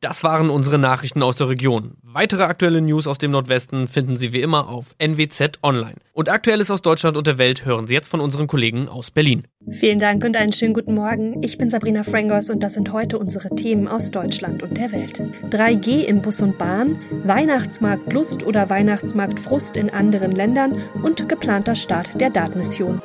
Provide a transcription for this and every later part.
Das waren unsere Nachrichten aus der Region. Weitere aktuelle News aus dem Nordwesten finden Sie wie immer auf NWZ Online. Und Aktuelles aus Deutschland und der Welt hören Sie jetzt von unseren Kollegen aus Berlin. Vielen Dank und einen schönen guten Morgen. Ich bin Sabrina Frangos und das sind heute unsere Themen aus Deutschland und der Welt. 3G in Bus und Bahn, Weihnachtsmarkt Lust oder Weihnachtsmarkt Frust in anderen Ländern und geplanter Start der DART-Mission.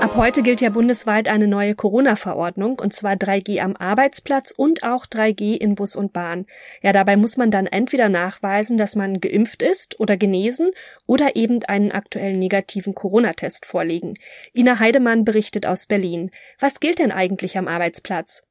Ab heute gilt ja bundesweit eine neue Corona-Verordnung, und zwar 3G am Arbeitsplatz und auch 3G in Bus und Bahn. Ja, dabei muss man dann entweder nachweisen, dass man geimpft ist oder genesen oder eben einen aktuellen negativen Corona-Test vorlegen. Ina Heidemann berichtet aus Berlin. Was gilt denn eigentlich am Arbeitsplatz?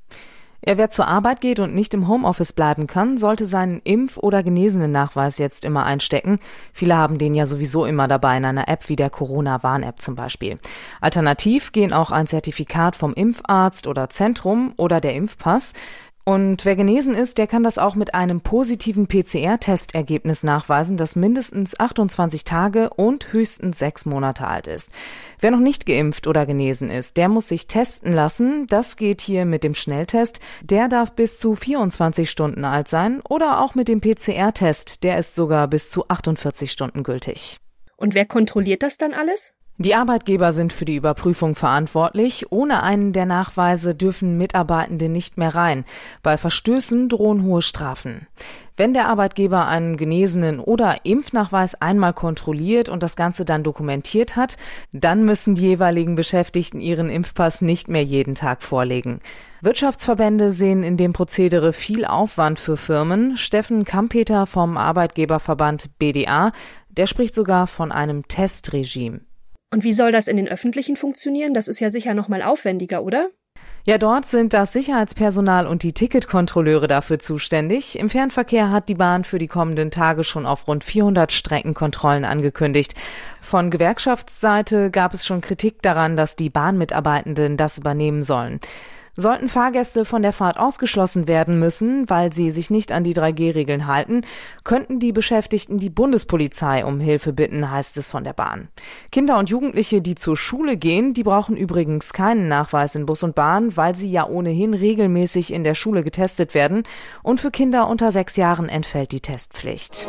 Ja, wer zur Arbeit geht und nicht im Homeoffice bleiben kann, sollte seinen Impf- oder Genesenen-Nachweis jetzt immer einstecken. Viele haben den ja sowieso immer dabei in einer App wie der Corona-Warn-App zum Beispiel. Alternativ gehen auch ein Zertifikat vom Impfarzt oder Zentrum oder der Impfpass. Und wer genesen ist, der kann das auch mit einem positiven PCR-Testergebnis nachweisen, das mindestens 28 Tage und höchstens sechs Monate alt ist. Wer noch nicht geimpft oder genesen ist, der muss sich testen lassen. Das geht hier mit dem Schnelltest. Der darf bis zu 24 Stunden alt sein oder auch mit dem PCR-Test. Der ist sogar bis zu 48 Stunden gültig. Und wer kontrolliert das dann alles? Die Arbeitgeber sind für die Überprüfung verantwortlich. Ohne einen der Nachweise dürfen Mitarbeitende nicht mehr rein. Bei Verstößen drohen hohe Strafen. Wenn der Arbeitgeber einen genesenen oder Impfnachweis einmal kontrolliert und das Ganze dann dokumentiert hat, dann müssen die jeweiligen Beschäftigten ihren Impfpass nicht mehr jeden Tag vorlegen. Wirtschaftsverbände sehen in dem Prozedere viel Aufwand für Firmen. Steffen Kampeter vom Arbeitgeberverband BDA, der spricht sogar von einem Testregime. Und wie soll das in den öffentlichen funktionieren? Das ist ja sicher noch mal aufwendiger, oder? Ja, dort sind das Sicherheitspersonal und die Ticketkontrolleure dafür zuständig. Im Fernverkehr hat die Bahn für die kommenden Tage schon auf rund 400 Streckenkontrollen angekündigt. Von Gewerkschaftsseite gab es schon Kritik daran, dass die Bahnmitarbeitenden das übernehmen sollen. Sollten Fahrgäste von der Fahrt ausgeschlossen werden müssen, weil sie sich nicht an die 3G-Regeln halten, könnten die Beschäftigten die Bundespolizei um Hilfe bitten, heißt es von der Bahn. Kinder und Jugendliche, die zur Schule gehen, die brauchen übrigens keinen Nachweis in Bus und Bahn, weil sie ja ohnehin regelmäßig in der Schule getestet werden und für Kinder unter sechs Jahren entfällt die Testpflicht.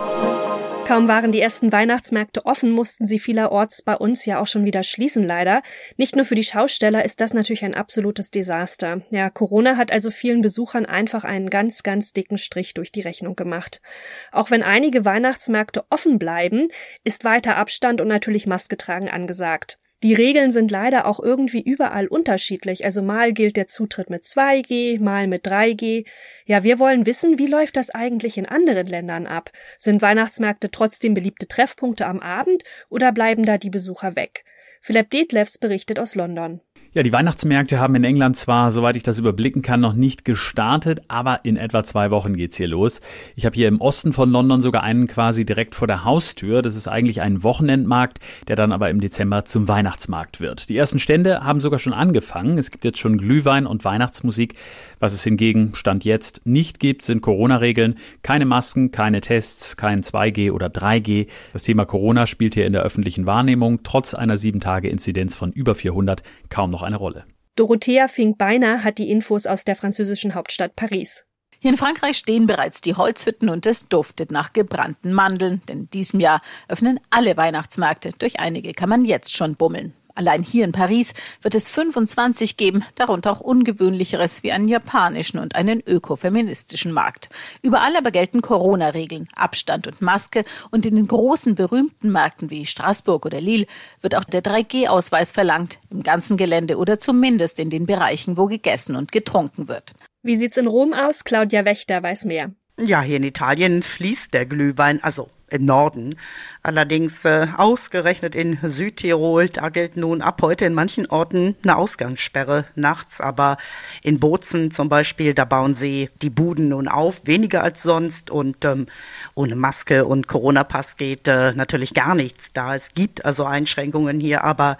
Kaum waren die ersten Weihnachtsmärkte offen, mussten sie vielerorts bei uns ja auch schon wieder schließen, leider. Nicht nur für die Schausteller ist das natürlich ein absolutes Desaster. Ja, Corona hat also vielen Besuchern einfach einen ganz, ganz dicken Strich durch die Rechnung gemacht. Auch wenn einige Weihnachtsmärkte offen bleiben, ist weiter Abstand und natürlich Maske tragen angesagt. Die Regeln sind leider auch irgendwie überall unterschiedlich. Also mal gilt der Zutritt mit 2G, mal mit 3G. Ja, wir wollen wissen, wie läuft das eigentlich in anderen Ländern ab? Sind Weihnachtsmärkte trotzdem beliebte Treffpunkte am Abend oder bleiben da die Besucher weg? Philipp Detlefs berichtet aus London. Ja, die Weihnachtsmärkte haben in England zwar, soweit ich das überblicken kann, noch nicht gestartet, aber in etwa zwei Wochen geht's hier los. Ich habe hier im Osten von London sogar einen quasi direkt vor der Haustür. Das ist eigentlich ein Wochenendmarkt, der dann aber im Dezember zum Weihnachtsmarkt wird. Die ersten Stände haben sogar schon angefangen. Es gibt jetzt schon Glühwein und Weihnachtsmusik. Was es hingegen Stand jetzt nicht gibt, sind Corona-Regeln. Keine Masken, keine Tests, kein 2G oder 3G. Das Thema Corona spielt hier in der öffentlichen Wahrnehmung trotz einer 7-Tage-Inzidenz von über 400 kaum noch noch eine Rolle. Dorothea Fink-Beiner hat die Infos aus der französischen Hauptstadt Paris. Hier in Frankreich stehen bereits die Holzhütten und es duftet nach gebrannten Mandeln, denn in diesem Jahr öffnen alle Weihnachtsmärkte. Durch einige kann man jetzt schon bummeln. Allein hier in Paris wird es 25 geben, darunter auch ungewöhnlicheres wie einen japanischen und einen ökofeministischen Markt. Überall aber gelten Corona-Regeln, Abstand und Maske und in den großen berühmten Märkten wie Straßburg oder Lille wird auch der 3G-Ausweis verlangt, im ganzen Gelände oder zumindest in den Bereichen, wo gegessen und getrunken wird. Wie sieht's in Rom aus? Claudia Wächter weiß mehr. Ja, hier in Italien fließt der Glühwein, also im Norden. Allerdings äh, ausgerechnet in Südtirol, da gilt nun ab heute in manchen Orten eine Ausgangssperre nachts, aber in Bozen zum Beispiel, da bauen sie die Buden nun auf, weniger als sonst und ähm, ohne Maske und Corona-Pass geht äh, natürlich gar nichts da. Es gibt also Einschränkungen hier, aber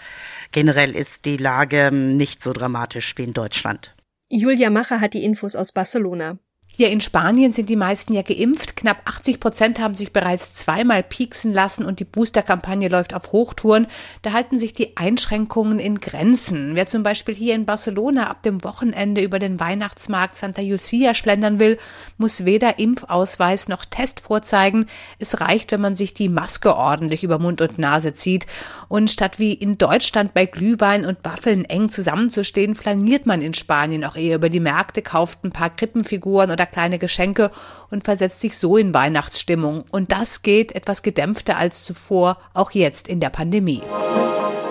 generell ist die Lage ähm, nicht so dramatisch wie in Deutschland. Julia Macher hat die Infos aus Barcelona. Hier in Spanien sind die meisten ja geimpft. Knapp 80 Prozent haben sich bereits zweimal pieksen lassen und die Boosterkampagne läuft auf Hochtouren. Da halten sich die Einschränkungen in Grenzen. Wer zum Beispiel hier in Barcelona ab dem Wochenende über den Weihnachtsmarkt Santa Lucia schlendern will, muss weder Impfausweis noch Test vorzeigen. Es reicht, wenn man sich die Maske ordentlich über Mund und Nase zieht. Und statt wie in Deutschland bei Glühwein und Waffeln eng zusammenzustehen, flaniert man in Spanien auch eher über die Märkte, kauft ein paar Krippenfiguren oder kleine Geschenke und versetzt sich so in Weihnachtsstimmung. Und das geht etwas gedämpfter als zuvor, auch jetzt in der Pandemie.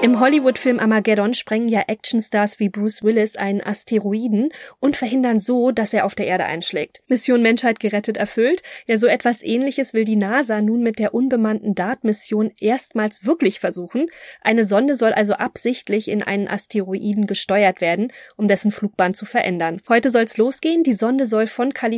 Im Hollywood-Film Armageddon sprengen ja Actionstars wie Bruce Willis einen Asteroiden und verhindern so, dass er auf der Erde einschlägt. Mission Menschheit gerettet erfüllt. Ja, so etwas ähnliches will die NASA nun mit der unbemannten DART-Mission erstmals wirklich versuchen. Eine Sonde soll also absichtlich in einen Asteroiden gesteuert werden, um dessen Flugbahn zu verändern. Heute soll's losgehen. Die Sonde soll von Kalifornien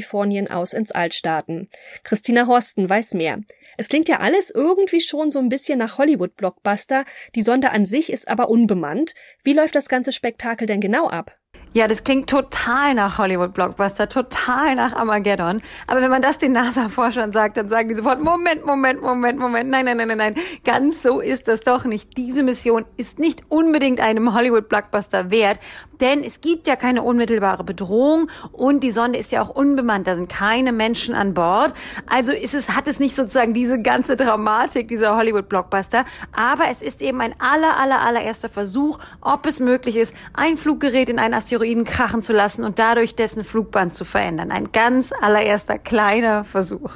aus ins All starten. Christina Horsten weiß mehr. Es klingt ja alles irgendwie schon so ein bisschen nach Hollywood-Blockbuster. Die Sonde an sich ist aber unbemannt. Wie läuft das ganze Spektakel denn genau ab? Ja, das klingt total nach Hollywood-Blockbuster, total nach Armageddon. Aber wenn man das den NASA-Forschern sagt, dann sagen die sofort, Moment, Moment, Moment, Moment, nein, nein, nein, nein, nein. Ganz so ist das doch nicht. Diese Mission ist nicht unbedingt einem Hollywood-Blockbuster wert, denn es gibt ja keine unmittelbare Bedrohung und die Sonde ist ja auch unbemannt. Da sind keine Menschen an Bord. Also ist es, hat es nicht sozusagen diese ganze Dramatik dieser Hollywood-Blockbuster. Aber es ist eben ein aller, aller, allererster Versuch, ob es möglich ist, ein Fluggerät in einen Asteroiden Asteroiden krachen zu lassen und dadurch dessen Flugbahn zu verändern. Ein ganz allererster kleiner Versuch.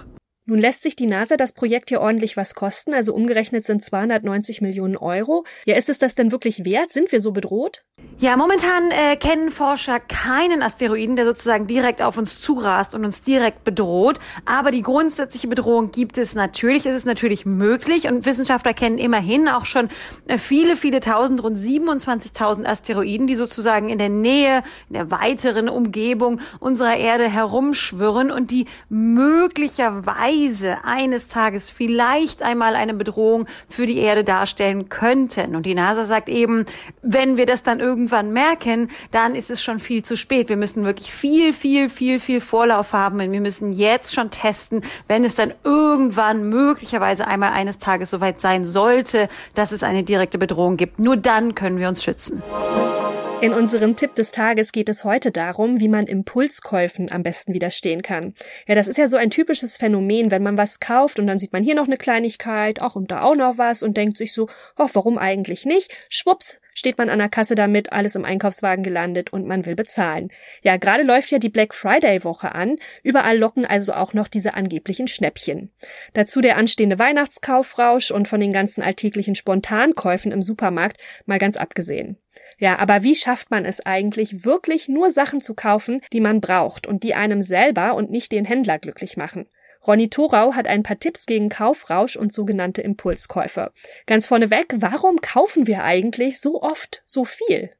Nun lässt sich die NASA das Projekt hier ordentlich was kosten, also umgerechnet sind 290 Millionen Euro. Ja, ist es das denn wirklich wert? Sind wir so bedroht? Ja, momentan äh, kennen Forscher keinen Asteroiden, der sozusagen direkt auf uns zurast und uns direkt bedroht. Aber die grundsätzliche Bedrohung gibt es natürlich. Es ist natürlich möglich und Wissenschaftler kennen immerhin auch schon äh, viele, viele tausend, rund 27.000 Asteroiden, die sozusagen in der Nähe, in der weiteren Umgebung unserer Erde herumschwirren und die möglicherweise Weise eines Tages vielleicht einmal eine Bedrohung für die Erde darstellen könnten. Und die NASA sagt eben, wenn wir das dann irgendwann merken, dann ist es schon viel zu spät. Wir müssen wirklich viel, viel, viel, viel Vorlauf haben. Und wir müssen jetzt schon testen, wenn es dann irgendwann möglicherweise einmal eines Tages soweit sein sollte, dass es eine direkte Bedrohung gibt. Nur dann können wir uns schützen. In unserem Tipp des Tages geht es heute darum, wie man Impulskäufen am besten widerstehen kann. Ja, das ist ja so ein typisches Phänomen, wenn man was kauft und dann sieht man hier noch eine Kleinigkeit, auch und da auch noch was und denkt sich so, oh, warum eigentlich nicht? Schwupps, steht man an der Kasse damit, alles im Einkaufswagen gelandet und man will bezahlen. Ja, gerade läuft ja die Black Friday Woche an. Überall locken also auch noch diese angeblichen Schnäppchen. Dazu der anstehende Weihnachtskaufrausch und von den ganzen alltäglichen Spontankäufen im Supermarkt mal ganz abgesehen. Ja, aber wie schafft man es eigentlich, wirklich nur Sachen zu kaufen, die man braucht und die einem selber und nicht den Händler glücklich machen? Ronny Thorau hat ein paar Tipps gegen Kaufrausch und sogenannte Impulskäufe. Ganz vorneweg, warum kaufen wir eigentlich so oft so viel?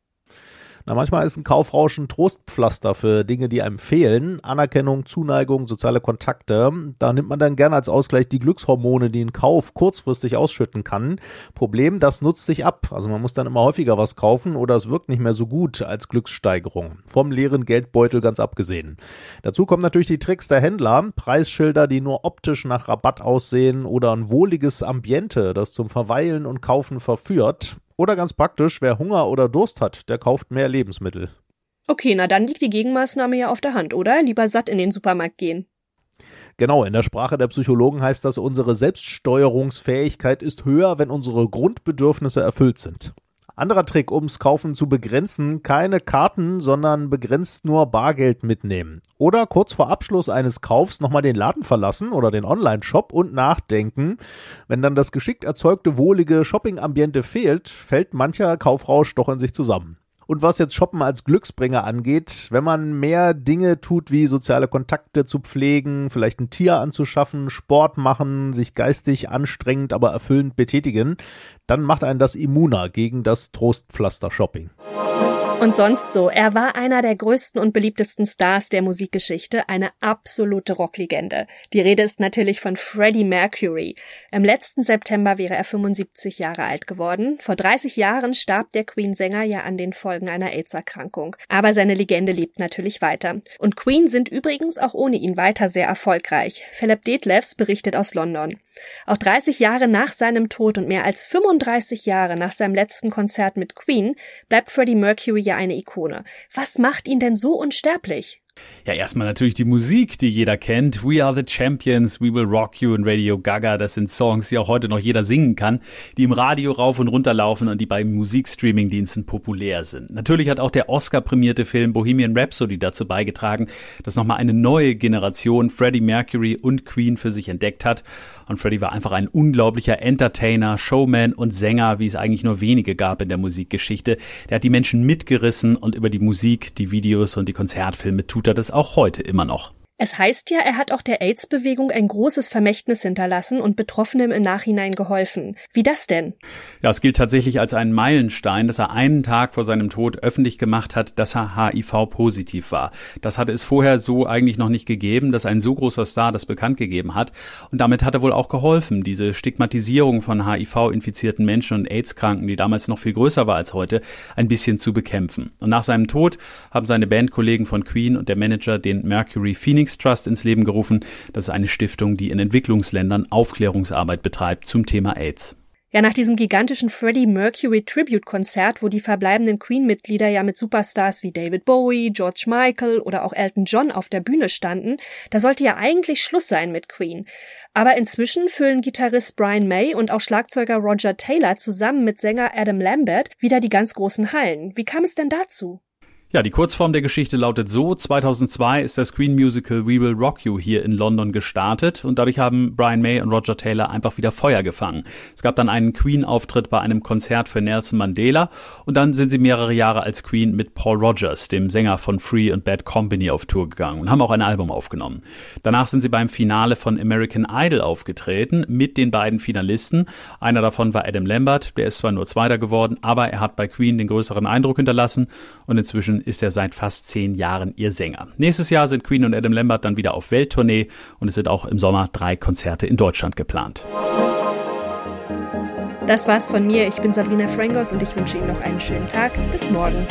Na, manchmal ist ein Kaufrausch ein Trostpflaster für Dinge, die einem fehlen. Anerkennung, Zuneigung, soziale Kontakte. Da nimmt man dann gerne als Ausgleich die Glückshormone, die ein Kauf kurzfristig ausschütten kann. Problem, das nutzt sich ab. Also man muss dann immer häufiger was kaufen oder es wirkt nicht mehr so gut als Glückssteigerung. Vom leeren Geldbeutel ganz abgesehen. Dazu kommen natürlich die Tricks der Händler. Preisschilder, die nur optisch nach Rabatt aussehen oder ein wohliges Ambiente, das zum Verweilen und Kaufen verführt. Oder ganz praktisch, wer Hunger oder Durst hat, der kauft mehr Lebensmittel. Okay, na dann liegt die Gegenmaßnahme ja auf der Hand, oder? Lieber satt in den Supermarkt gehen. Genau, in der Sprache der Psychologen heißt das, unsere Selbststeuerungsfähigkeit ist höher, wenn unsere Grundbedürfnisse erfüllt sind. Anderer Trick, ums Kaufen zu begrenzen, keine Karten, sondern begrenzt nur Bargeld mitnehmen. Oder kurz vor Abschluss eines Kaufs nochmal den Laden verlassen oder den Online-Shop und nachdenken. Wenn dann das geschickt erzeugte wohlige Shopping-Ambiente fehlt, fällt mancher Kaufrausch doch in sich zusammen. Und was jetzt Shoppen als Glücksbringer angeht, wenn man mehr Dinge tut, wie soziale Kontakte zu pflegen, vielleicht ein Tier anzuschaffen, Sport machen, sich geistig anstrengend, aber erfüllend betätigen, dann macht einen das immuner gegen das Trostpflaster-Shopping. Und sonst so. Er war einer der größten und beliebtesten Stars der Musikgeschichte, eine absolute Rocklegende. Die Rede ist natürlich von Freddie Mercury. Im letzten September wäre er 75 Jahre alt geworden. Vor 30 Jahren starb der Queen-Sänger ja an den Folgen einer AIDS-Erkrankung. Aber seine Legende lebt natürlich weiter. Und Queen sind übrigens auch ohne ihn weiter sehr erfolgreich. Philip Detlefs berichtet aus London. Auch 30 Jahre nach seinem Tod und mehr als 35 Jahre nach seinem letzten Konzert mit Queen bleibt Freddie Mercury ja eine Ikone. Was macht ihn denn so unsterblich? Ja, erstmal natürlich die Musik, die jeder kennt. We Are the Champions, We Will Rock You und Radio Gaga. Das sind Songs, die auch heute noch jeder singen kann, die im Radio rauf und runter laufen und die bei Musikstreaming-Diensten populär sind. Natürlich hat auch der Oscar-prämierte Film Bohemian Rhapsody dazu beigetragen, dass nochmal eine neue Generation Freddie Mercury und Queen für sich entdeckt hat. Und Freddie war einfach ein unglaublicher Entertainer, Showman und Sänger, wie es eigentlich nur wenige gab in der Musikgeschichte. Der hat die Menschen mitgerissen und über die Musik, die Videos und die Konzertfilme tut er das auch heute immer noch. Es heißt ja, er hat auch der AIDS-Bewegung ein großes Vermächtnis hinterlassen und Betroffenem im Nachhinein geholfen. Wie das denn? Ja, es gilt tatsächlich als ein Meilenstein, dass er einen Tag vor seinem Tod öffentlich gemacht hat, dass er HIV-positiv war. Das hatte es vorher so eigentlich noch nicht gegeben, dass ein so großer Star das bekannt gegeben hat. Und damit hat er wohl auch geholfen, diese Stigmatisierung von HIV-infizierten Menschen und AIDS-Kranken, die damals noch viel größer war als heute, ein bisschen zu bekämpfen. Und nach seinem Tod haben seine Bandkollegen von Queen und der Manager den Mercury Phoenix Phoenix Trust ins Leben gerufen. Das ist eine Stiftung, die in Entwicklungsländern Aufklärungsarbeit betreibt zum Thema AIDS. Ja, nach diesem gigantischen Freddie Mercury Tribute-Konzert, wo die verbleibenden Queen-Mitglieder ja mit Superstars wie David Bowie, George Michael oder auch Elton John auf der Bühne standen, da sollte ja eigentlich Schluss sein mit Queen. Aber inzwischen füllen Gitarrist Brian May und auch Schlagzeuger Roger Taylor zusammen mit Sänger Adam Lambert wieder die ganz großen Hallen. Wie kam es denn dazu? Ja, die Kurzform der Geschichte lautet so, 2002 ist das Queen Musical We Will Rock You hier in London gestartet und dadurch haben Brian May und Roger Taylor einfach wieder Feuer gefangen. Es gab dann einen Queen-Auftritt bei einem Konzert für Nelson Mandela und dann sind sie mehrere Jahre als Queen mit Paul Rogers, dem Sänger von Free and Bad Company, auf Tour gegangen und haben auch ein Album aufgenommen. Danach sind sie beim Finale von American Idol aufgetreten mit den beiden Finalisten. Einer davon war Adam Lambert, der ist zwar nur Zweiter geworden, aber er hat bei Queen den größeren Eindruck hinterlassen und inzwischen ist er seit fast zehn Jahren ihr Sänger. Nächstes Jahr sind Queen und Adam Lambert dann wieder auf Welttournee und es sind auch im Sommer drei Konzerte in Deutschland geplant. Das war's von mir. Ich bin Sabrina Frangos und ich wünsche Ihnen noch einen schönen Tag. Bis morgen.